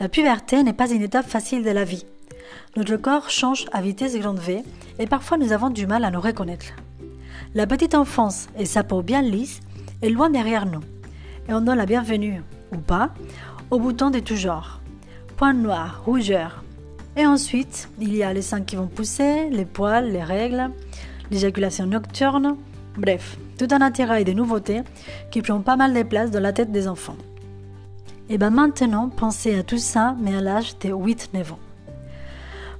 La puberté n'est pas une étape facile de la vie. Notre corps change à vitesse grande V et parfois nous avons du mal à nous reconnaître. La petite enfance et sa peau bien lisse est loin derrière nous et on donne la bienvenue, ou pas, aux boutons de tout genre. Points noirs, rougeurs. Et ensuite, il y a les seins qui vont pousser, les poils, les règles, l'éjaculation nocturne, bref, tout un attirail de nouveautés qui prend pas mal de place dans la tête des enfants. Et bien maintenant, pensez à tout ça, mais à l'âge de 8-9 ans.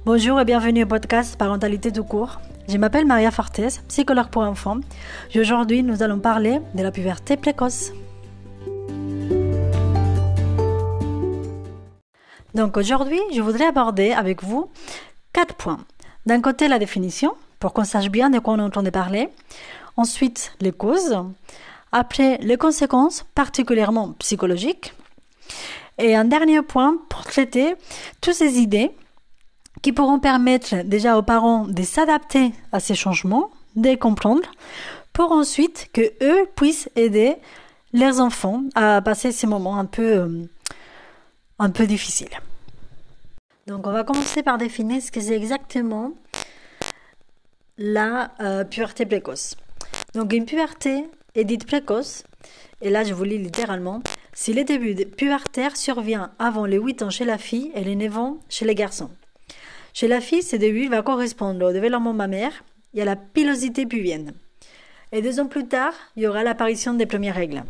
Bonjour et bienvenue au podcast Parentalité tout court. Je m'appelle Maria Fortes, psychologue pour enfants. Et aujourd'hui, nous allons parler de la puberté précoce. Donc aujourd'hui, je voudrais aborder avec vous quatre points. D'un côté, la définition, pour qu'on sache bien de quoi on entend parler. Ensuite, les causes. Après, les conséquences, particulièrement psychologiques. Et un dernier point pour traiter toutes ces idées qui pourront permettre déjà aux parents de s'adapter à ces changements, de les comprendre, pour ensuite que eux puissent aider leurs enfants à passer ces moments un peu, euh, un peu difficiles. Donc on va commencer par définir ce que c'est exactement la euh, puberté précoce. Donc une puberté est dite précoce, et là je vous lis littéralement, si le début pubertaire survient avant les 8 ans chez la fille et les 9 ans chez les garçons. Chez la fille, ce début va correspondre au développement mammaire et à la pilosité pubienne. Et deux ans plus tard, il y aura l'apparition des premières règles.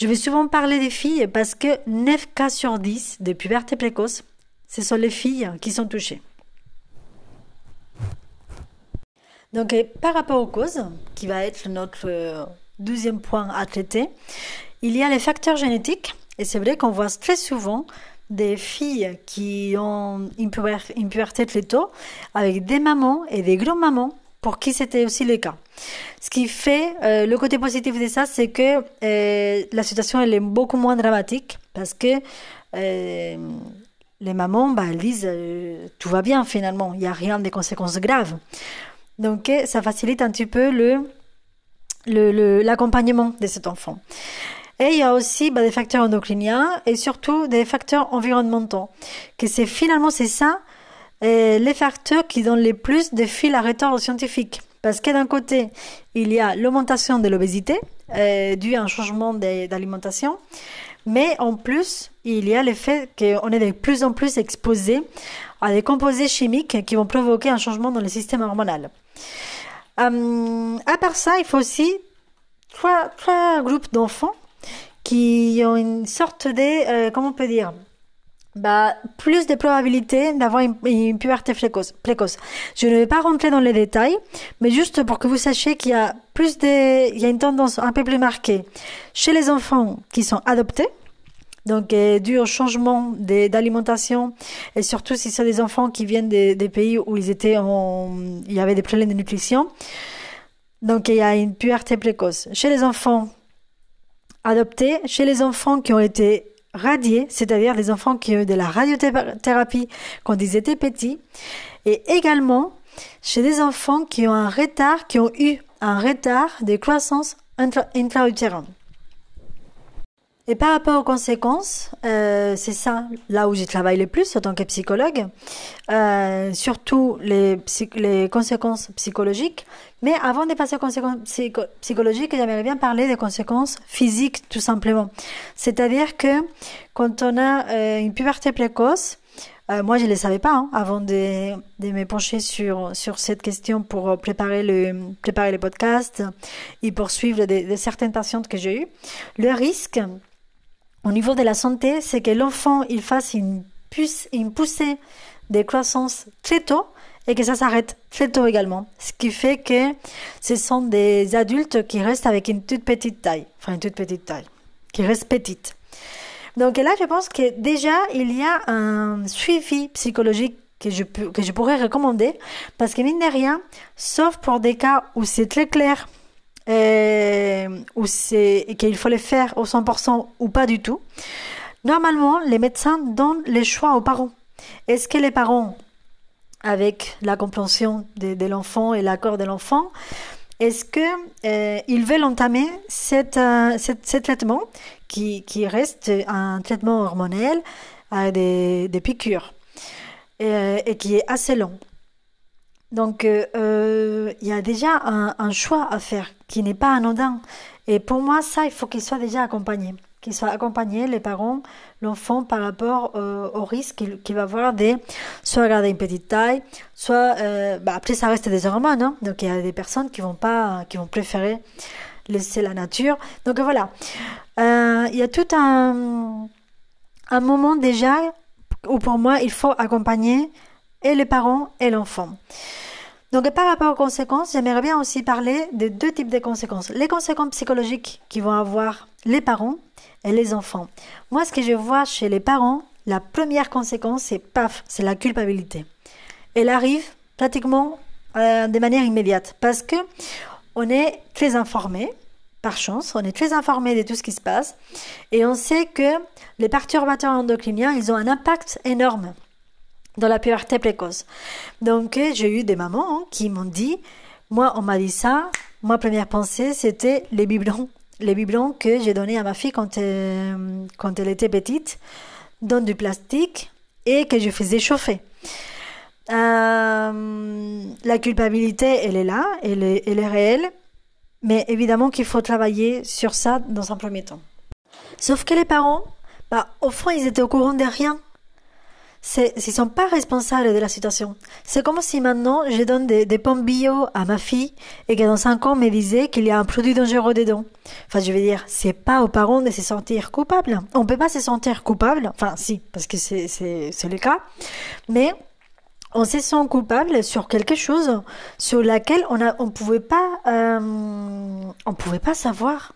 Je vais souvent parler des filles parce que 9 cas sur 10 de puberté précoce, ce sont les filles qui sont touchées. Donc, par rapport aux causes, qui va être notre deuxième point à traiter, il y a les facteurs génétiques, et c'est vrai qu'on voit très souvent des filles qui ont une, puberté très tôt avec des mamans et des grands-mamans pour qui c'était aussi le cas. Ce qui fait, euh, le côté positif de ça, c'est que euh, la situation elle est beaucoup moins dramatique parce que euh, les mamans, bah, elles disent tout va bien finalement, il n'y a rien de conséquences graves. Donc ça facilite un petit peu le l'accompagnement de cet enfant. Et il y a aussi bah, des facteurs endocriniens et surtout des facteurs environnementaux. Que c'est finalement c'est ça les facteurs qui donnent les plus de fil à retordre aux scientifiques. Parce que d'un côté, il y a l'augmentation de l'obésité euh, due à un changement d'alimentation, mais en plus, il y a le fait qu'on est de plus en plus exposé à des composés chimiques qui vont provoquer un changement dans le système hormonal. Euh, à part ça, il faut aussi trois groupes d'enfants qui ont une sorte de, euh, comment on peut dire, bah, plus de probabilité d'avoir une, puberté précoce. Je ne vais pas rentrer dans les détails, mais juste pour que vous sachiez qu'il y a plus de, il y a une tendance un peu plus marquée chez les enfants qui sont adoptés, donc euh, dû au changement d'alimentation et surtout si c'est des enfants qui viennent des, des, pays où ils étaient en, il y avait des problèmes de nutrition. Donc il y a une puberté précoce. Chez les enfants adoptés chez les enfants qui ont été radiés, c'est-à-dire les enfants qui ont eu de la radiothérapie quand ils étaient petits, et également chez des enfants qui ont un retard, qui ont eu un retard de croissance intra-utérine. Et par rapport aux conséquences, euh, c'est ça là où j'y travaille le plus en tant que psychologue, euh, surtout les, les conséquences psychologiques. Mais avant de passer aux conséquences psychologiques, j'aimerais bien parler des conséquences physiques tout simplement. C'est-à-dire que quand on a euh, une puberté précoce, moi, je ne le savais pas hein, avant de, de, me pencher sur, cette question pour préparer le, préparer le podcast et poursuivre de certaines patientes que j'ai eues. Le risque, au niveau de la santé, c'est que l'enfant il fasse une, une poussée de croissance très tôt et que ça s'arrête très tôt également. Ce qui fait que ce sont des adultes qui restent avec une toute petite taille, enfin une toute petite taille, qui restent petites. Donc là, je pense que déjà, il y a un suivi psychologique que je, que je pourrais recommander parce que mine de rien, sauf pour des cas où c'est très clair euh, ou qu'il faut les faire au 100% ou pas du tout, normalement, les médecins donnent les choix aux parents. Est-ce que les parents, avec la compréhension de, l'enfant et l'accord de l'enfant, est-ce que euh, ils veulent entamer euh, ce traitement qui, reste un traitement hormonal avec des, des piqûres, et, et, qui est assez long? Donc, euh, il y a déjà un, choix à faire qui n'est pas anodin. Et pour moi, ça, il faut qu'il soit déjà accompagné. Qu'il soit accompagné, les parents, l'enfant, par rapport euh, au risque qu'il va avoir de soit garder une petite taille, soit... Euh, bah, après, ça reste des hormones. Hein, donc, il y a des personnes qui vont pas, qui vont préférer laisser la nature. Donc, voilà. Euh, il y a tout un moment déjà où, pour moi, il faut accompagner et les parents et l'enfant. Donc par rapport aux conséquences, j'aimerais bien aussi parler des deux types de conséquences. Les conséquences psychologiques qui vont avoir les parents et les enfants. Moi, ce que je vois chez les parents, la première conséquence, c'est paf, c'est la culpabilité. Elle arrive pratiquement euh, de manière immédiate parce que on est très informé, par chance, on est très informé de tout ce qui se passe et on sait que les perturbateurs endocriniens, ils ont un impact énorme dans la puberté précoce. Donc, j'ai eu des mamans hein, qui m'ont dit, moi, on m'a dit ça. Ma première pensée, c'était les biberons. Les biberons que j'ai donnés à ma fille quand elle, quand elle était petite, dans du plastique et que je faisais chauffer. Euh, la culpabilité, elle est là, elle est, elle est réelle, mais évidemment qu'il faut travailler sur ça dans un premier temps. Sauf que les parents, bah, au fond, ils étaient au courant de rien ils ne sont pas responsables de la situation. C'est comme si maintenant je donne des, des, pommes bio à ma fille et que dans 5 ans me disait qu'il y a un produit dangereux dedans. Enfin, je veux dire, c'est pas aux parents de se sentir coupables. On peut pas se sentir coupable. Enfin, si, parce que c'est, c'est, c'est le cas. Mais on se sent coupable sur quelque chose sur laquelle on a, on pouvait pas, euh, on pouvait pas savoir.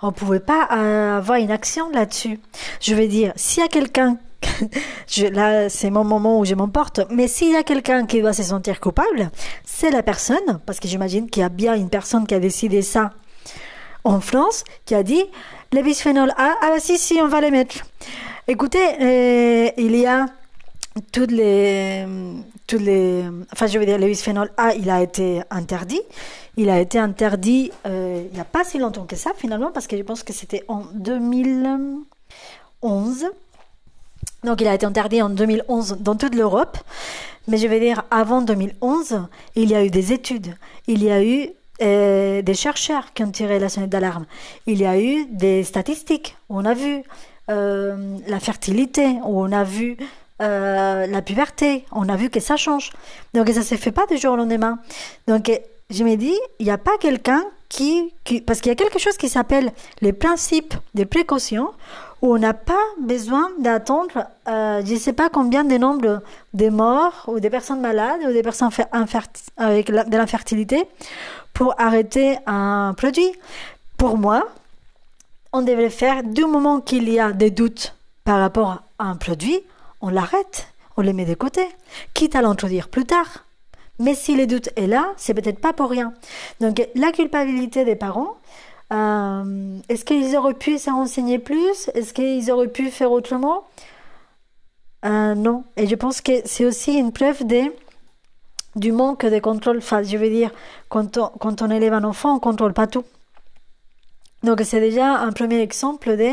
On pouvait pas euh, avoir une action là-dessus. Je veux dire, s'il y a quelqu'un là, c'est mon moment où je m'emporte. Mais s'il y a quelqu'un qui doit se sentir coupable, c'est la personne, parce que j'imagine qu'il y a bien une personne qui a décidé ça en France, qui a dit les bisphénols A, ah bah si, si, on va les mettre. Écoutez, euh, il y a toutes les, toutes les, enfin je veux dire, le bisphénol A, il a été interdit. Il a été interdit euh, il n'y a pas si longtemps que ça finalement, parce que je pense que c'était en 2011. Donc il a été interdit en 2011 dans toute l'Europe. Mais je vais dire, avant 2011, il y a eu des études, il y a eu euh, des chercheurs qui ont tiré la sonnette d'alarme, il y a eu des statistiques, on a vu euh, la fertilité, on a vu euh, la puberté, on a vu que ça change. Donc ça ne se fait pas du jour au lendemain. Donc je me dis, il n'y a pas quelqu'un qui, qui... Parce qu'il y a quelque chose qui s'appelle les principes de précaution on n'a pas besoin d'attendre, euh, je ne sais pas combien de nombres de morts ou des personnes malades ou des personnes avec de l'infertilité pour arrêter un produit. Pour moi, on devrait faire du moment qu'il y a des doutes par rapport à un produit, on l'arrête, on les met de côté, quitte à l'introduire plus tard. Mais si le doute est là, c'est peut-être pas pour rien. Donc la culpabilité des parents, euh, est-ce qu'ils auraient pu se renseigner plus? Est-ce qu'ils auraient pu faire autrement? Euh, Non. Et je pense que c'est aussi une preuve de, du manque de contrôle. Enfin, je veux dire, quand on, quand on élève un enfant, on ne contrôle pas tout. Donc c'est déjà un premier exemple de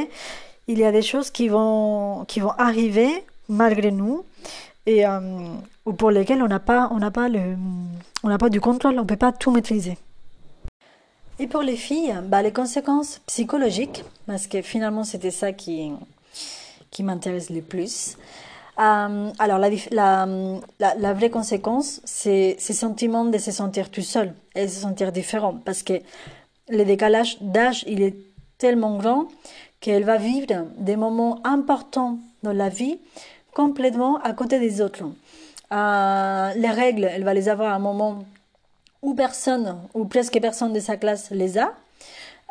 il y a des choses qui vont, qui vont arriver malgré nous et euh, pour lesquelles on n'a pas, pas pas du contrôle, on peut pas tout maîtriser. Et pour les filles, bah, les conséquences psychologiques, parce que finalement c'était ça qui, qui m'intéresse le plus. Euh, alors la, vraie conséquence, c'est ce sentiment de se sentir tout seul et de se sentir différent, parce que le décalage d'âge, il est tellement grand qu'elle va vivre des moments importants dans la vie complètement à côté des autres. Euh, les règles, elle va les avoir à un moment ou personne, ou presque personne de sa classe les a.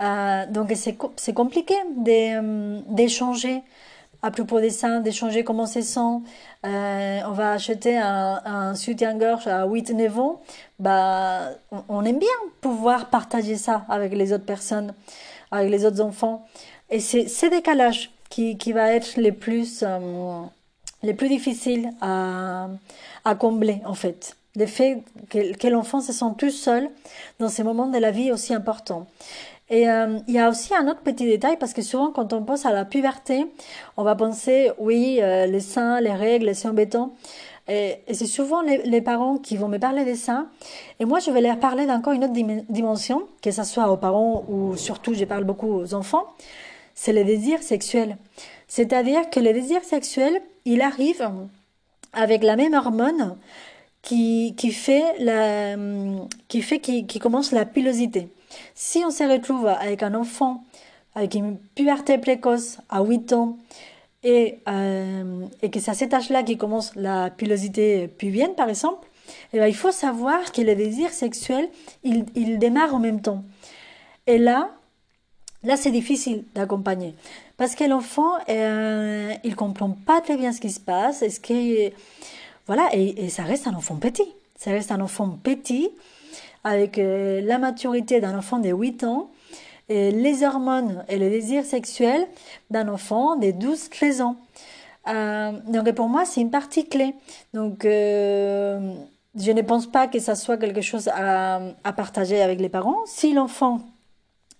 Euh, donc c'est compliqué euh, d'échanger à propos de ça, d'échanger comment c'est sent. Euh, on va acheter un, un soutien-gorge à 8-9 ans. Bah, on, aime bien pouvoir partager ça avec les autres personnes, avec les autres enfants. Et c'est ce décalage qui, qui va être le plus, euh, les plus difficile à, à combler, en fait le fait que, l'enfant se sent tout seul dans ces moments de la vie aussi importants. Et euh, il y a aussi un autre petit détail parce que souvent quand on pense à la puberté, on va penser oui euh, les seins, les règles, c'est embêtant. Et, c'est souvent les, parents qui vont me parler des seins. Et moi je vais leur parler d'encore une autre dimension, que ce soit aux parents ou surtout je parle beaucoup aux enfants, c'est le désir sexuel. C'est-à-dire que le désir sexuel, il arrive avec la même hormone qui, fait la, qui fait qui, qui commence la pilosité. Si on se retrouve avec un enfant avec une puberté précoce à 8 ans et, euh, et que c'est à cet âge-là qui commence la pilosité pubienne, par exemple, eh bien, il faut savoir que le désir sexuel, il, il démarre en même temps. Et là, là, c'est difficile d'accompagner. Parce que l'enfant, euh, il comprend pas très bien ce qui se passe. Est-ce que, voilà, et, ça reste un enfant petit. Ça reste un enfant petit avec euh, la maturité d'un enfant de 8 ans et les hormones et le désir sexuel d'un enfant de 12-13 ans. Euh, donc pour moi, c'est une partie clé. Donc euh, je ne pense pas que ça soit quelque chose à, partager avec les parents. Si l'enfant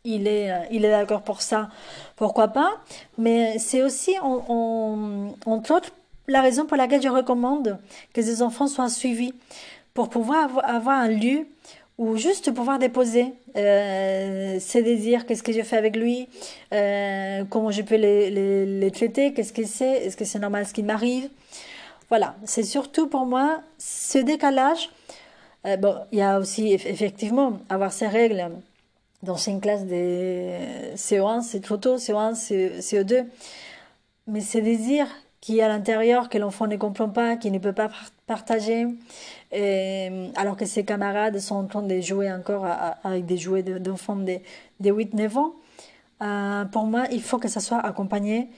il est, il est d'accord pour ça, pourquoi pas. Mais c'est aussi, on, on, entre autres, la raison pour laquelle je recommande que ces enfants soient suivis pour pouvoir avoir un lieu ou juste pouvoir déposer euh, ses désirs, qu'est-ce que je fais avec lui, euh, comment je peux les, traiter, qu'est-ce que c'est, est-ce que c'est normal ce qui m'arrive? Voilà, c'est surtout pour moi ce décalage. Euh, bon, il y a aussi effectivement avoir ces règles dans une classe de CO1, c'est trop tôt, CO1, CO2, mais ces désirs qui est à l'intérieur, que l'enfant ne comprend pas, qui ne peut pas partager, et, alors que ses camarades sont en train de jouer encore avec des jouets d'enfants de, de 8-9 ans. Euh, pour moi, il faut que ça soit accompagné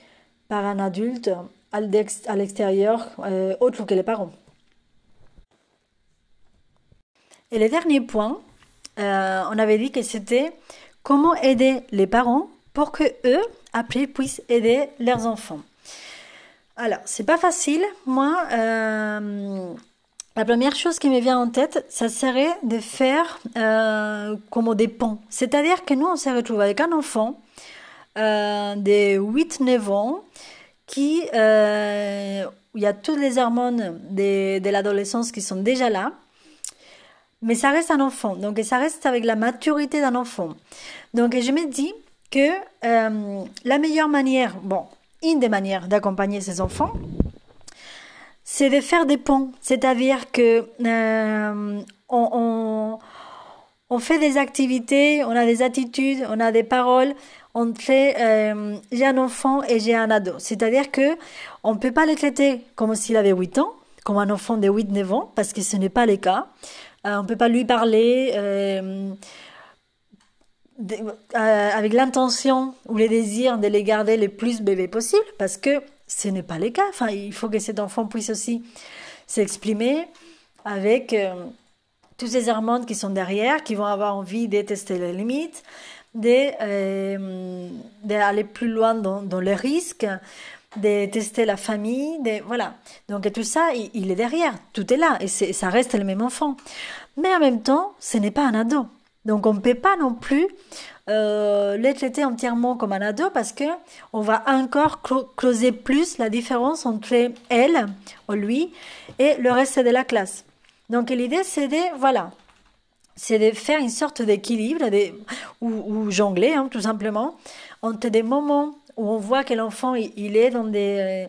par un adulte à l'extérieur, euh, autre que les parents. Et le dernier point, euh, on avait dit que c'était comment aider les parents pour que eux, après, puissent aider leurs enfants. Alors, c'est pas facile. Moi, euh, la première chose qui me vient en tête, ça serait de faire euh, comme des ponts. C'est-à-dire que nous, on se retrouve avec un enfant euh, de 8-9 ans qui, il y a toutes les hormones de, de l'adolescence qui sont déjà là, mais ça reste un enfant. Donc, ça reste avec la maturité d'un enfant. Donc, je me dis que la meilleure manière, bon, une des manières d'accompagner ses enfants, c'est de faire des ponts. C'est-à-dire que euh, on, on, fait des activités, on a des attitudes, on a des paroles entre euh, j'ai un enfant et j'ai un ado. C'est-à-dire que on ne peut pas le traiter comme s'il avait 8 ans, comme un enfant de 8-9 ans, parce que ce n'est pas le cas. Euh, on ne peut pas lui parler. Euh, avec l'intention ou les désirs de les garder le plus bébés possible, parce que ce n'est pas le cas. Enfin, il faut que cet enfant puisse aussi s'exprimer avec euh, tous ces hormones qui sont derrière, qui vont avoir envie de tester les limites, d'aller euh, plus loin dans, les risques, de tester la famille, voilà. Donc tout ça, il est derrière, tout est là, et ça reste le même enfant. Mais en même temps, ce n'est pas un ado. Donc on ne peut pas non plus euh, les traiter entièrement comme un ado parce que on va encore creuser plus la différence entre elle ou lui et le reste de la classe. Donc l'idée c'est de voilà, c'est de faire une sorte d'équilibre ou, jongler hein, tout simplement entre des moments où on voit que l'enfant il, est dans des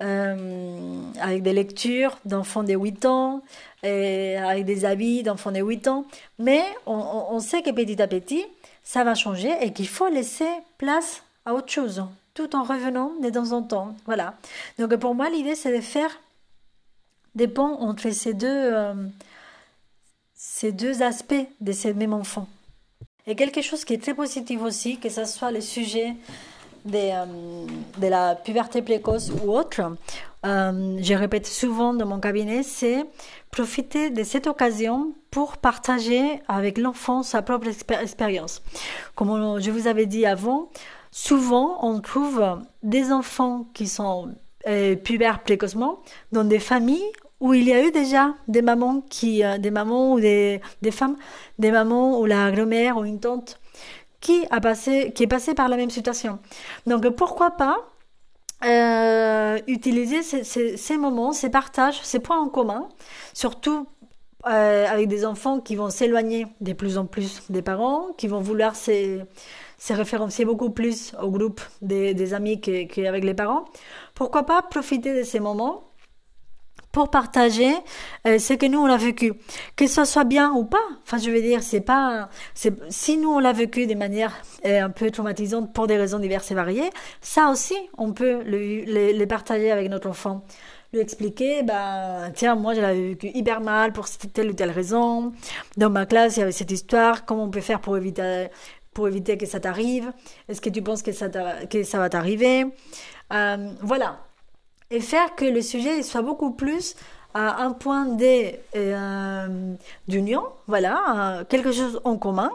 avec des lectures d'enfants de 8 ans, et avec des habits d'enfants de 8 ans. Mais on, on, sait que petit à petit, ça va changer et qu'il faut laisser place à autre chose, tout en revenant de temps en temps. Voilà. Donc pour moi, l'idée, c'est de faire des ponts entre ces deux, euh, ces deux aspects de ces mêmes enfants. Et quelque chose qui est très positif aussi, que ce soit le sujet de, euh, de la puberté précoce ou autre, euh, je répète souvent dans mon cabinet, c'est profiter de cette occasion pour partager avec l'enfant sa propre expérience. Comme je vous avais dit avant, souvent on trouve des enfants qui sont euh, pubères précocement dans des familles où il y a eu déjà des mamans qui, euh, des mamans ou des femmes, des mamans ou la grand-mère ou une tante qui a passé, qui est passé par la même situation. Donc pourquoi pas euh, utiliser ces, moments, ces partages, ces points en commun, surtout euh, avec des enfants qui vont s'éloigner de plus en plus des parents, qui vont vouloir se, se référencier beaucoup plus au groupe des, des amis qu'avec les parents. Pourquoi pas profiter de ces moments pour partager euh, ce que nous on a vécu, que ça soit bien ou pas. Enfin, je veux dire, c'est pas, si nous on l'a vécu de manière euh, un peu traumatisante pour des raisons diverses et variées, ça aussi, on peut le, partager avec notre enfant lui expliquer, bah, tiens, moi, je l'avais vécu hyper mal pour telle ou telle raison. Dans ma classe, il y avait cette histoire. Comment on peut faire pour éviter, pour éviter que ça t'arrive? Est-ce que tu penses que ça, que ça va t'arriver? Euh, voilà et faire que le sujet soit beaucoup plus à un point euh, d'union, voilà, quelque chose en commun,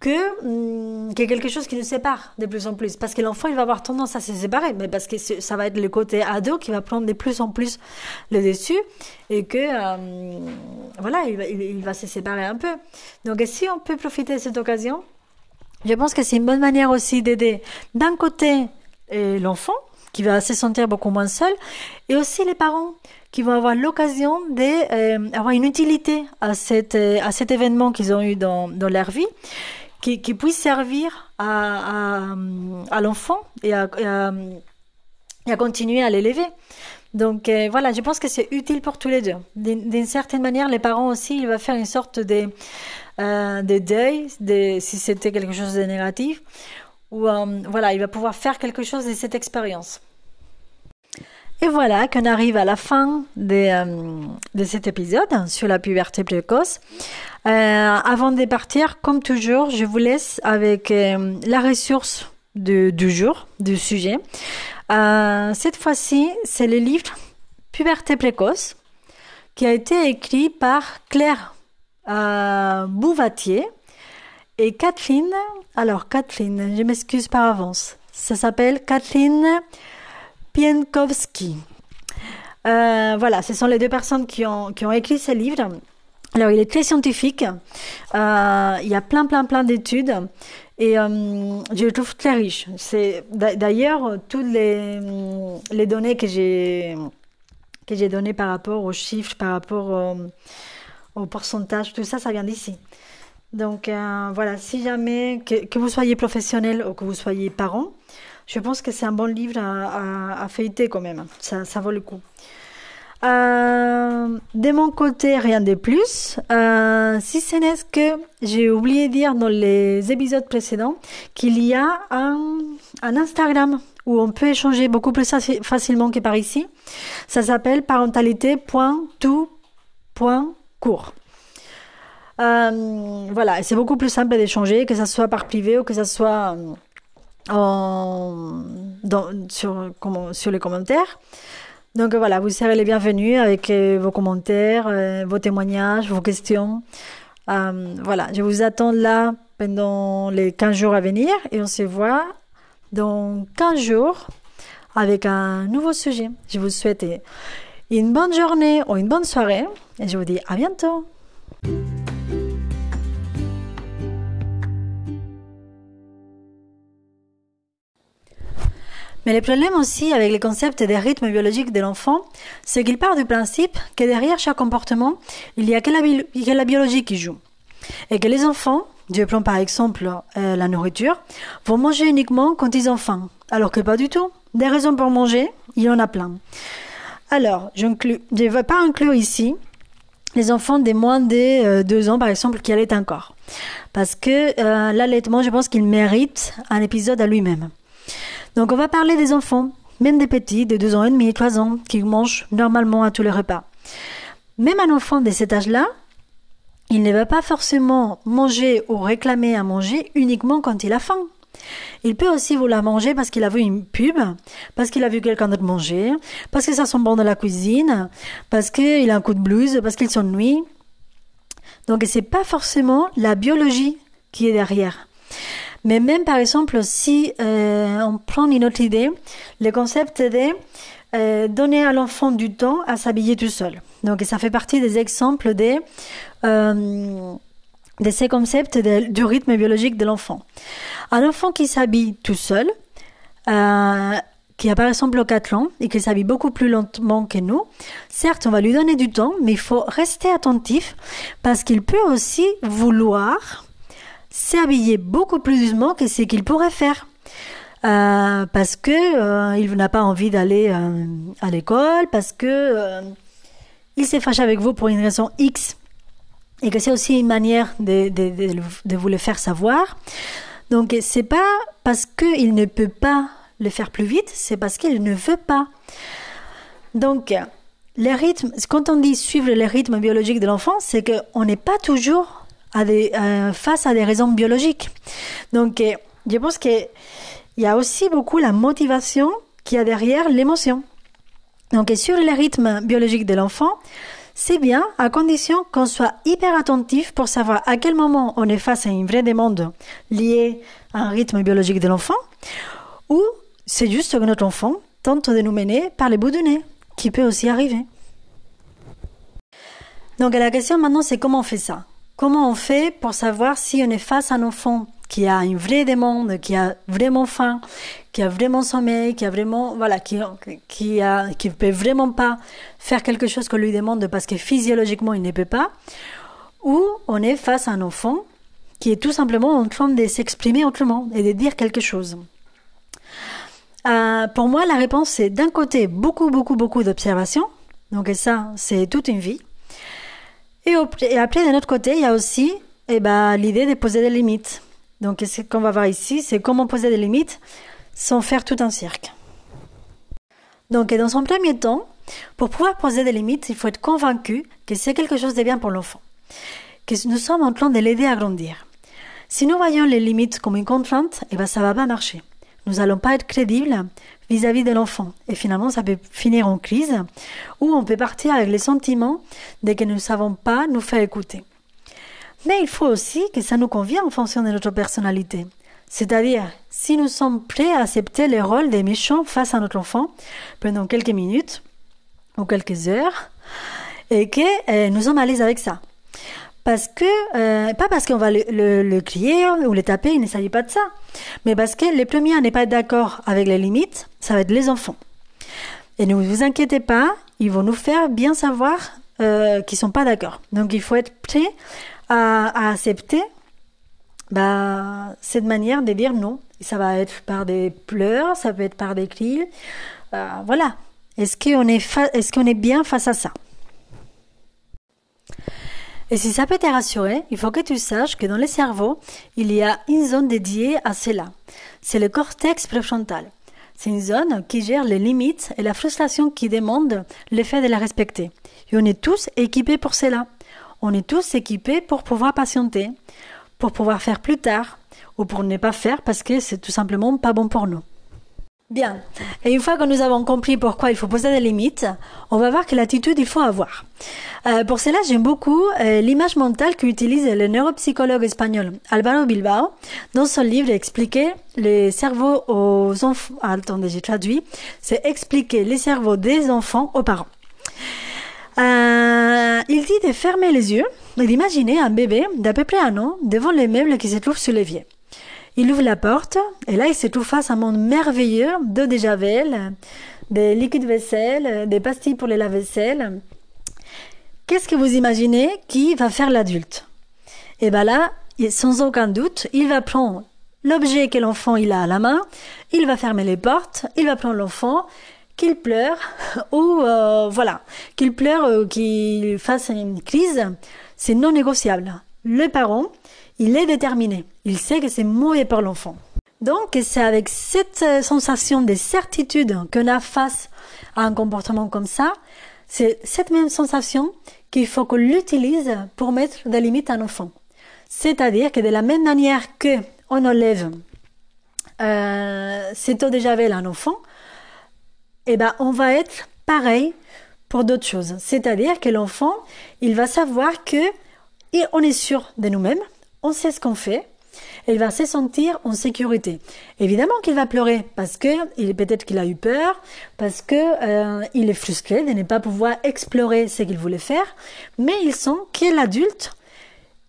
que, hum, que quelque chose qui nous sépare de plus en plus. Parce que l'enfant, il va avoir tendance à se séparer, mais parce que ça va être le côté ado qui va prendre de plus en plus le dessus et que, hum, voilà, il va, il va se séparer un peu. Donc, si on peut profiter de cette occasion, je pense que c'est une bonne manière aussi d'aider d'un côté l'enfant, qui va se sentir beaucoup moins seul, et aussi les parents qui vont avoir l'occasion d'avoir euh, une utilité à, cette, euh, à cet événement qu'ils ont eu dans, dans leur vie, qui, qui puisse servir à, à, l'enfant et à, continuer à l'élever. Donc euh, voilà, je pense que c'est utile pour tous les deux. D'une certaine manière, les parents aussi, il va faire une sorte de, de deuil, de, si c'était quelque chose de négatif, où euh, voilà, il va pouvoir faire quelque chose de cette expérience. Et voilà qu'on arrive à la fin de, euh, de, cet épisode sur la puberté précoce. Euh, avant de partir, comme toujours, je vous laisse avec la ressource du, jour, du sujet. Cette fois-ci, c'est le livre Puberté précoce qui a été écrit par Claire Bouvatier et Kathleen alors, Kathleen, je m'excuse par avance. Ça s'appelle Kathleen Pienkowski. Euh, voilà, ce sont les deux personnes qui ont, qui ont écrit ce livre. Alors, il est très scientifique. Euh, il y a plein, plein, plein d'études. Et euh, je le trouve très riche. C'est d'ailleurs toutes les, les données que j'ai que j'ai données par rapport aux chiffres, par rapport au, au pourcentage, tout ça, ça vient d'ici. Donc euh, voilà, si jamais, que, vous soyez professionnel ou que vous soyez parent, je pense que c'est un bon livre à, feuilleter quand même. Ça, vaut le coup. Euh, de mon côté, rien de plus. Euh, si ce n'est que j'ai oublié de dire dans les épisodes précédents qu'il y a un, un Instagram où on peut échanger beaucoup plus facilement que par ici. Ça s'appelle parentalité.tout.court. Euh, voilà, c'est beaucoup plus simple d'échanger, que ce soit par privé ou que ce soit euh, dans, sur, sur les commentaires. Donc voilà, vous serez les bienvenus avec euh, vos commentaires, vos témoignages, vos questions. voilà, je vous attends là pendant les 15 jours à venir et on se voit dans 15 jours avec un nouveau sujet. Je vous souhaite une bonne journée ou une bonne soirée et je vous dis à bientôt. Mais le problème aussi avec les concepts des rythmes biologiques de l'enfant, c'est qu'il part du principe que derrière chaque comportement, il y a que la, biologie qui joue. Et que les enfants, je prends par exemple euh, la nourriture, vont manger uniquement quand ils ont faim. Alors que pas du tout. Des raisons pour manger, il y en a plein. Alors, je ne vais pas inclure ici les enfants des moins de euh, deux ans, par exemple, qui allaitent encore. Parce que euh, l'allaitement, je pense qu'il mérite un épisode à lui-même. Donc on va parler des enfants, même des petits, de 2 ans et demi, 3 ans, qui mangent normalement à tous les repas. Même un enfant de cet âge-là, il ne va pas forcément manger ou réclamer à manger uniquement quand il a faim. Il peut aussi vouloir manger parce qu'il a vu une pub, parce qu'il a vu quelqu'un d'autre manger, parce que ça sent bon dans la cuisine, parce qu'il a un coup de blues, parce qu'il s'ennuie. Donc c'est pas forcément la biologie qui est derrière. Mais même par exemple, si euh, on prend une autre idée, le concept de euh, donner à l'enfant du temps à s'habiller tout seul. Donc ça fait partie des exemples des... Euh, de ces concepts du rythme biologique de l'enfant. Un enfant qui s'habille tout seul, euh, qui a par exemple 4 ans et qui s'habille beaucoup plus lentement que nous, certes, on va lui donner du temps, mais il faut rester attentif parce qu'il peut aussi vouloir s'habiller beaucoup plus doucement que ce qu'il pourrait faire. Euh, parce que euh, il n'a pas envie d'aller euh, à l'école, parce que il s'est fâché avec vous pour une raison X, et que c'est aussi une manière de, de, de, de, vous le faire savoir. Donc c'est pas parce qu'il ne peut pas le faire plus vite, c'est parce qu'il ne veut pas. Donc les rythmes, quand on dit suivre les rythmes biologiques de l'enfant, c'est qu'on n'est pas toujours des, face à des raisons biologiques. Donc je pense que il y a aussi beaucoup la motivation qui a derrière l'émotion. Donc, sur les rythmes biologiques de l'enfant, c'est bien à condition qu'on soit hyper attentif pour savoir à quel moment on est face à une vraie demande liée à un rythme biologique de l'enfant ou c'est juste que notre enfant tente de nous mener par les bouts du nez, qui peut aussi arriver. Donc la question maintenant c'est comment on fait ça? Comment on fait pour savoir si on est face à un enfant qui a une vraie demande, qui a vraiment faim, qui a vraiment sommeil, qui a vraiment, voilà, qui, qui a, qui peut vraiment pas faire quelque chose qu'on lui demande parce que physiologiquement il ne peut pas, ou on est face à un enfant qui est tout simplement en train de s'exprimer autrement et de dire quelque chose. Euh, pour moi, la réponse c'est d'un côté beaucoup, beaucoup, beaucoup d'observation. Donc ça, c'est toute une vie. Et, après, d'un autre côté, il y a aussi eh ben, l'idée de poser des limites. Donc ce qu'on va voir ici, c'est comment poser des limites sans faire tout un cirque. Donc dans un premier temps, pour pouvoir poser des limites, il faut être convaincu que c'est quelque chose de bien pour l'enfant, que nous sommes en train de l'aider à grandir. Si nous voyons les limites comme une contrainte, eh ben ça va pas marcher. Nous n'allons pas être crédibles vis-à-vis de l'enfant. Et finalement, ça peut finir en crise, ou on peut partir avec les sentiments de que nous ne savons pas nous faire écouter. Mais il faut aussi que ça nous convienne en fonction de notre personnalité. C'est-à-dire, si nous sommes prêts à accepter le rôle des méchants face à notre enfant pendant quelques minutes ou quelques heures, et que euh, nous sommes à l'aise avec ça. Parce que, euh, pas parce qu'on va le, le, le, crier ou le taper, il ne s'agit pas de ça, mais parce que les premiers à ne pas être d'accord avec les limites, ça va être les enfants. Et ne vous inquiétez pas, ils vont nous faire bien savoir euh, qu'ils sont pas d'accord. Donc il faut être prêt à, accepter bah, cette manière de dire non. Ça va être par des pleurs, ça peut être par des cris. Euh, voilà. Est-ce qu'on est, est, qu'on est bien face à ça? Et si ça peut te rassurer, il faut que tu saches que dans le cerveau, il y a une zone dédiée à cela. C'est le cortex préfrontal. C'est une zone qui gère les limites et la frustration qui demande le fait de la respecter. Et on est tous équipés pour cela. On est tous équipés pour pouvoir patienter, pour pouvoir faire plus tard, ou pour ne pas faire parce que c'est tout simplement pas bon pour nous. Bien. Et une fois que nous avons compris pourquoi il faut poser des limites, on va voir quelle attitude il faut avoir. Euh, pour cela, j'aime beaucoup euh, l'image mentale qu'utilise le neuropsychologue espagnol Álvaro Bilbao dans son livre Expliquer les cerveaux aux enfants. Ah, attendez, j'ai traduit. C'est expliquer les cerveaux des enfants aux parents. Euh, il dit de fermer les yeux et d'imaginer un bébé d'à peu près un an devant les meubles qui se trouvent sous l'évier. Il ouvre la porte et là il se trouve face à un monde merveilleux d'eau de javel, des liquides vaisselle, des pastilles pour les lave-vaisselle. Qu'est-ce que vous imaginez qui va faire l'adulte? Et bien là, sans aucun doute, il va prendre l'objet que l'enfant il a à la main, il va fermer les portes, il va prendre l'enfant qu'il pleure ou euh, voilà, qu'il pleure, ou qu'il fasse une crise, c'est non négociable. Le parent, il est déterminé. Il sait que c'est mauvais pour l'enfant. Donc, c'est avec cette euh, sensation de certitude qu'on a face à un comportement comme ça, c'est cette même sensation qu'il faut qu'on l'utilise pour mettre des limites à un enfant. C'est-à-dire que de la même manière que on enlève euh, cette eau de javel à un enfant, eh ben, on va être pareil pour d'autres choses. C'est-à-dire que l'enfant, il va savoir que et on est sûr de nous-mêmes, on sait ce qu'on fait, il va se sentir en sécurité. Évidemment qu'il va pleurer parce que il peut-être qu'il a eu peur, parce que euh, il est frustré de ne pas pouvoir explorer ce qu'il voulait faire, mais il sent que l'adulte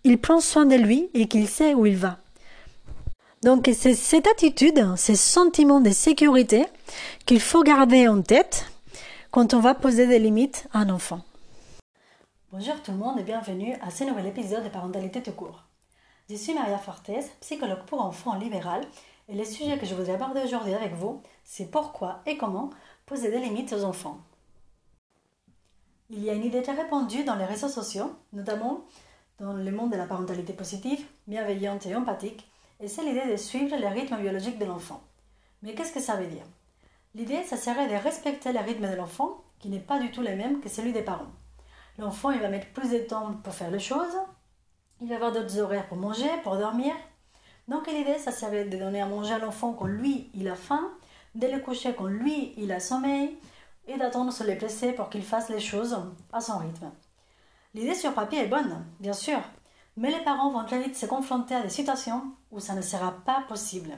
il prend soin de lui et qu'il sait où il va. Donc c'est cette attitude, ces sentiments de sécurité qu'il faut garder en tête quand on va poser des limites à un enfant. Bonjour tout le monde et bienvenue à ce nouvel épisode de Parentalité tout court. Je suis Maria Fortes, psychologue pour enfants libéral et le sujet que je voudrais aborder aujourd'hui avec vous, c'est pourquoi et comment poser des limites aux enfants. Il y a une idée très répandue dans les réseaux sociaux, notamment dans le monde de la parentalité positive, bienveillante et empathique, et c'est l'idée de suivre le rythme biologique de l'enfant. Mais qu'est-ce que ça veut dire? L'idée, ça serait de respecter le rythme de l'enfant, qui n'est pas du tout le même que celui des parents. L'enfant, il va mettre plus de temps pour faire les choses, va d'autres horaires pour manger, pour dormir. Donc l'idée, ça serait de donner à manger à l'enfant quand lui, il a faim, de le coucher quand lui, il a sommeil, et d'attendre sur les blessés pour qu'il fasse les choses à son rythme. L'idée sur papier est bonne, bien sûr, mais les parents vont très vite se confronter à des situations où ça ne sera pas possible.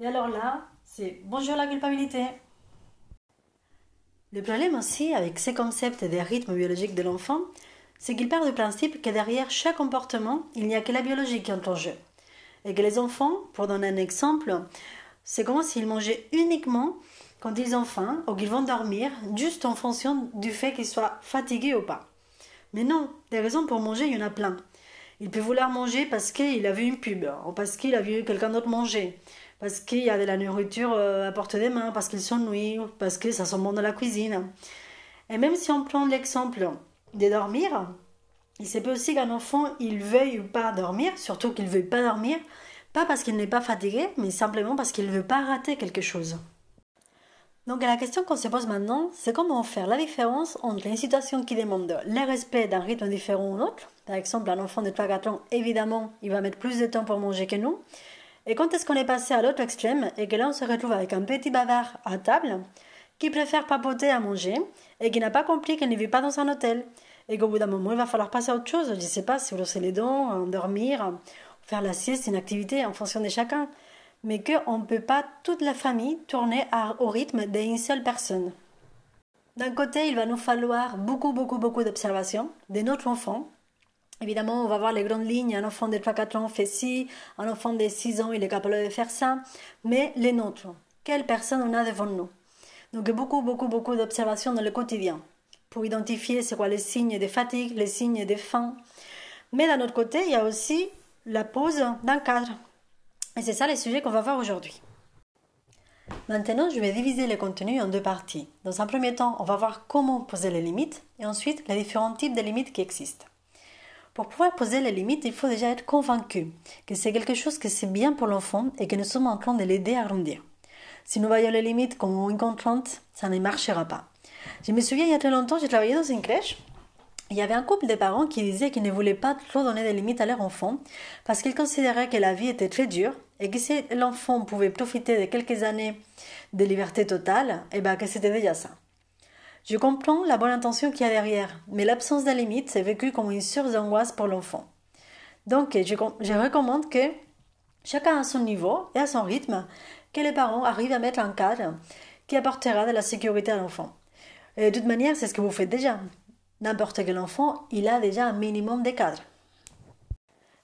Et alors là, c'est bonjour la culpabilité. Le problème aussi avec ces concepts des rythmes biologiques de l'enfant, c'est qu'il part du principe que derrière chaque comportement, il n'y a que la biologie qui entre en jeu. Et que les enfants, pour donner un exemple, c'est comme s'ils mangeaient uniquement quand ils ont faim ou qu'ils vont dormir, juste en fonction du fait qu'ils soient fatigués ou pas. Mais non, des raisons pour manger, il y en a plein. Il peut vouloir manger parce qu'il a vu une pub, ou parce qu'il a vu quelqu'un d'autre manger, parce qu'il y a de la nourriture euh, à portée des mains, parce qu'il s'ennuie, parce que ça sent bon dans la cuisine. Et même si on prend l'exemple de dormir, il se peut aussi qu'un enfant, il veuille ou pas dormir, surtout qu'il ne veuille pas dormir, pas parce qu'il n'est pas fatigué, mais simplement parce qu'il ne veut pas rater quelque chose. Donc la question qu'on se pose maintenant, c'est comment faire la différence entre une situation qui demande le respect d'un rythme différent ou autre. Par exemple, un enfant de 3-4 ans, évidemment, il va mettre plus de temps pour manger que nous. Et quand est-ce qu'on est passé à l'autre extrême et que là on se retrouve avec un petit bavard à table qui préfère papoter à manger et qui n'a pas compris qu'il ne vit pas dans un hôtel et qu'au bout d'un moment il va falloir passer à autre chose. Je ne sais pas, se brosser les dents, dormir, faire la sieste, une activité en fonction de chacun mais qu'on ne peut pas toute la famille tourner au rythme d'une seule personne. D'un côté, il va nous falloir beaucoup, beaucoup, beaucoup d'observation de notre enfant. Évidemment, on va voir les grandes lignes. Un enfant de 3-4 ans fait ci, un enfant de 6 ans, il est capable de faire ça. Mais les nôtres, quelle personne on a devant nous? Donc, beaucoup, beaucoup, beaucoup d'observation dans le quotidien pour identifier c'est quoi les signes de fatigue, les signes de faim. Mais d'un autre côté, il y a aussi la pose d'un cadre et c'est ça les sujets qu'on va voir aujourd'hui. Maintenant, je vais diviser les contenus en deux parties. Dans un premier temps, on va voir comment poser les limites et ensuite les différents types de limites qui existent. Pour pouvoir poser les limites, il faut déjà être convaincu que c'est quelque chose que c'est bien pour l'enfant et que nous sommes en train de l'aider à grandir. Si nous voyons les limites comme une contrainte, ça ne marchera pas. Je me souviens, il y a très longtemps, j'ai travaillé dans une crèche il y avait un couple de parents qui disaient qu'ils ne voulaient pas trop donner des limites à leur enfant parce qu'ils considéraient que la vie était très dure et que si l'enfant pouvait profiter de quelques années de liberté totale, eh ben que c'était déjà ça. Je comprends la bonne intention qu'il y a derrière, mais l'absence de limites c'est vécu comme une source d'angoisse pour l'enfant. Donc je, je recommande que chacun à son niveau et à son rythme, que les parents arrivent à mettre un cadre qui apportera de la sécurité à l'enfant. Et de toute manière, c'est ce que vous faites déjà n'importe quel enfant, il a déjà un minimum de cadres.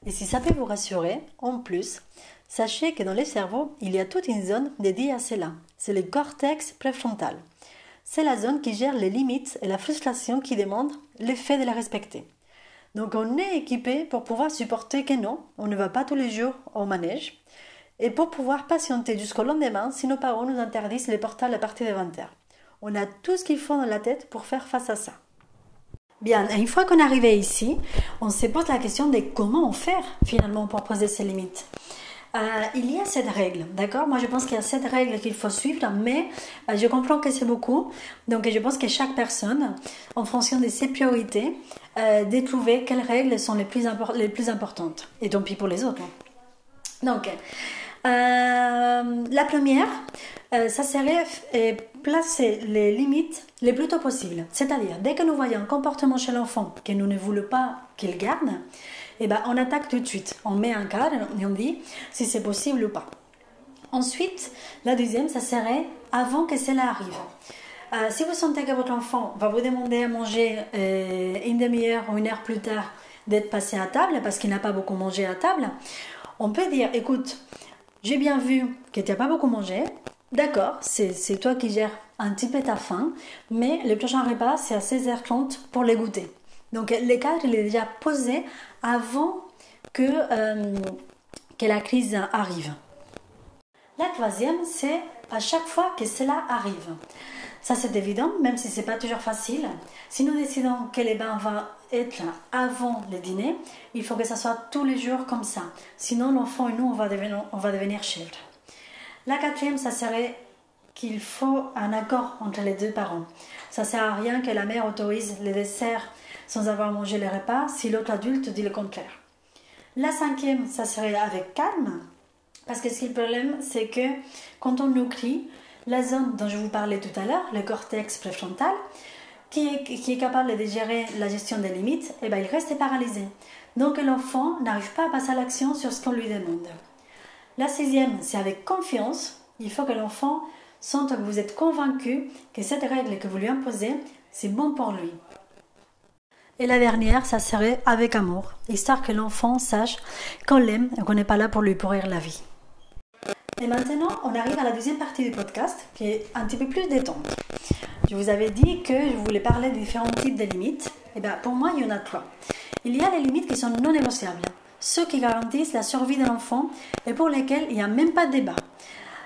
Et si ça peut vous rassurer, en plus, sachez que dans le cerveau, il y a toute une zone dédiée à cela. C'est le cortex préfrontal. C'est la zone qui gère les limites et la frustration qui demande l'effet de la respecter. Donc on est équipé pour pouvoir supporter que non, on ne va pas tous les jours au manège, et pour pouvoir patienter jusqu'au lendemain si nos parents nous interdisent les portails à partir de 20h. On a tout ce qu'il faut dans la tête pour faire face à ça. Bien, une fois qu'on est arrivé ici, on se pose la question de comment faire finalement pour poser ces limites. Euh, il y a cette règle, d'accord? Moi, je pense qu'il y a cette règle qu'il faut suivre, mais euh, je comprends que c'est beaucoup. Donc, je pense que chaque personne, en fonction de ses priorités, euh, quelles règles sont les plus, les plus importantes. Et tant pis pour les autres. Hein. Donc, la première, ça serait placer les limites les plus tôt possible. C'est-à-dire, dès que nous voyons un comportement chez l'enfant que nous ne voulons pas qu'il garde, eh ben, on attaque tout de suite. On met un cadre et on dit si c'est possible ou pas. Ensuite, la deuxième, ça serait avant que cela arrive. Euh, si vous sentez que votre enfant va vous demander à manger euh, une demi-heure ou une heure plus tard, d'être passé à table parce qu'il n'a pas beaucoup mangé à table, on peut dire, écoute, j'ai bien vu que tu n'as pas beaucoup mangé, d'accord, c'est toi qui gères un petit peu ta faim, mais le prochain repas, c'est à 16h30 pour les goûter. Donc le cadre, il est déjà posé avant que, euh, que la crise arrive. La troisième, c'est à chaque fois que cela arrive. Ça, c'est évident, même si ce n'est pas toujours facile. Si nous décidons que les bains vont être avant le dîner, il faut que ça soit tous les jours comme ça. Sinon, l'enfant et nous, on va devenir, on va devenir chèvres. La quatrième, ça serait qu'il faut un accord entre les deux parents. Ça sert à rien que la mère autorise les desserts sans avoir mangé les repas si l'autre adulte dit le contraire. La cinquième, ça serait avec calme, parce que ce qui est le problème, c'est que quand on nous crie, la zone dont je vous parlais tout à l'heure, le cortex préfrontal, qui est, capable de gérer la gestion des limites, eh ben, il reste paralysé. Donc l'enfant n'arrive pas à passer à l'action sur ce qu'on lui demande. La sixième, c'est avec confiance. Il faut que l'enfant sente que vous êtes convaincu que cette règle que vous lui imposez, c'est bon pour lui. Et la dernière, ça serait avec amour, histoire que l'enfant sache qu'on l'aime et qu'on n'est pas là pour lui pourrir la vie. Et maintenant, on arrive à la deuxième partie du podcast, qui est un petit peu plus détente. Je vous avais dit que je voulais parler des différents types de limites. Et eh bien, pour moi, il y en a trois. Il y a les limites qui sont non négociables, ceux qui garantissent la survie de l'enfant et pour lesquels il n'y a même pas de débat.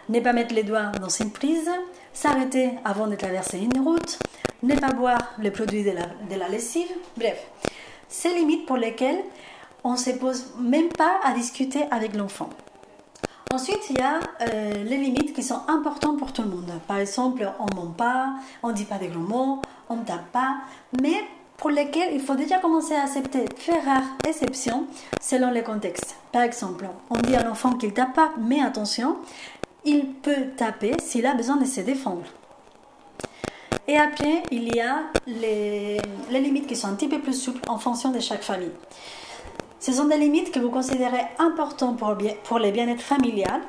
Ne pas mettre les doigts dans une prise, s'arrêter avant de traverser une route, ne pas boire les produits de la, de la lessive, bref. Ces limites pour lesquelles on ne se pose même pas à discuter avec l'enfant. Ensuite, il y a euh, les limites qui sont importantes pour tout le monde. Par exemple, on ne ment pas, on ne dit pas des gros mots, on ne tape pas, mais pour lesquels il faut déjà commencer à accepter très rares exceptions selon les contextes. Par exemple, on dit à l'enfant qu'il ne tape pas, mais attention, il peut taper s'il a besoin de se défendre. Et après, il y a les limites qui sont un petit peu plus souples en fonction de chaque famille. Ce sont des limites que vous considérez importantes pour, pour les bien-être familial,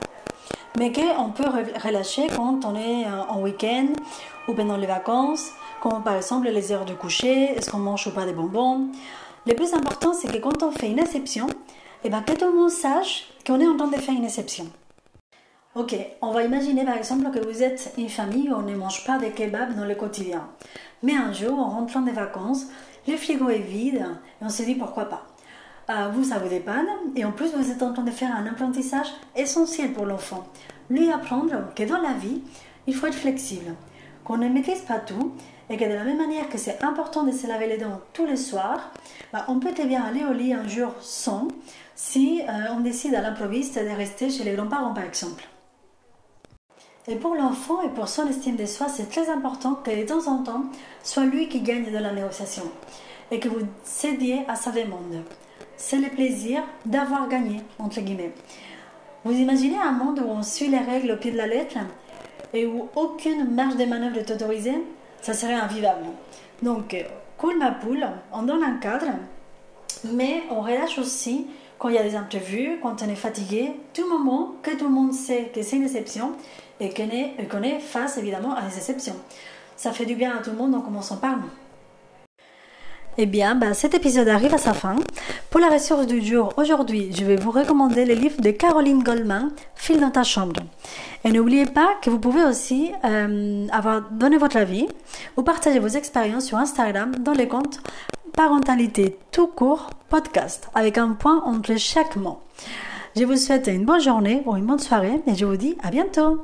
mais qu'on peut relâcher quand on est euh, en week-end ou pendant les vacances, comme par exemple les heures de coucher, est-ce qu'on mange ou pas des bonbons. Le plus important, c'est que quand on fait une exception, eh ben, que tout le monde sache qu'on est en train de faire une exception. Ok, on va imaginer par exemple que vous êtes une famille où on ne mange pas de kebab dans le quotidien. Mais un jour, en rentrant des vacances, le frigo est vide et on se dit pourquoi pas. Euh, vous, ça vous dépanne. Et en plus, vous êtes en train de faire un apprentissage essentiel pour l'enfant. Lui apprendre que dans la vie, il faut être flexible, qu'on ne maîtrise pas tout et que de la même manière que c'est important de se laver les dents tous les soirs, bah, on peut très bien aller au lit un jour sans si euh, on décide à l'improviste de rester chez les grands-parents par exemple. Et pour l'enfant et pour son estime de soi, c'est très important que de temps en temps, soit lui qui gagne de la négociation et que vous cédiez à sa demande c'est le plaisir d'avoir gagné, entre guillemets. Vous imaginez un monde où on suit les règles au pied de la lettre et où aucune marge de manœuvre est autorisée? Ça serait invivable. Donc, cool ma poule, on donne un cadre, mais on relâche aussi quand il y a des imprévus, quand on est fatigué, tout moment que tout le monde sait que c'est une exception et qu'on est, est face évidemment à des exceptions. Ça fait du bien à tout le monde en commençant par nous. Eh bien, bah, cet épisode arrive à sa fin. Pour la ressource du jour, aujourd'hui, je vais vous recommander le livre de Caroline Goldman, File dans ta chambre. Et n'oubliez pas que vous pouvez aussi euh, avoir donné votre avis ou partager vos expériences sur Instagram dans les comptes Parentalité tout court podcast avec un point entre chaque mot. Je vous souhaite une bonne journée ou une bonne soirée et je vous dis à bientôt.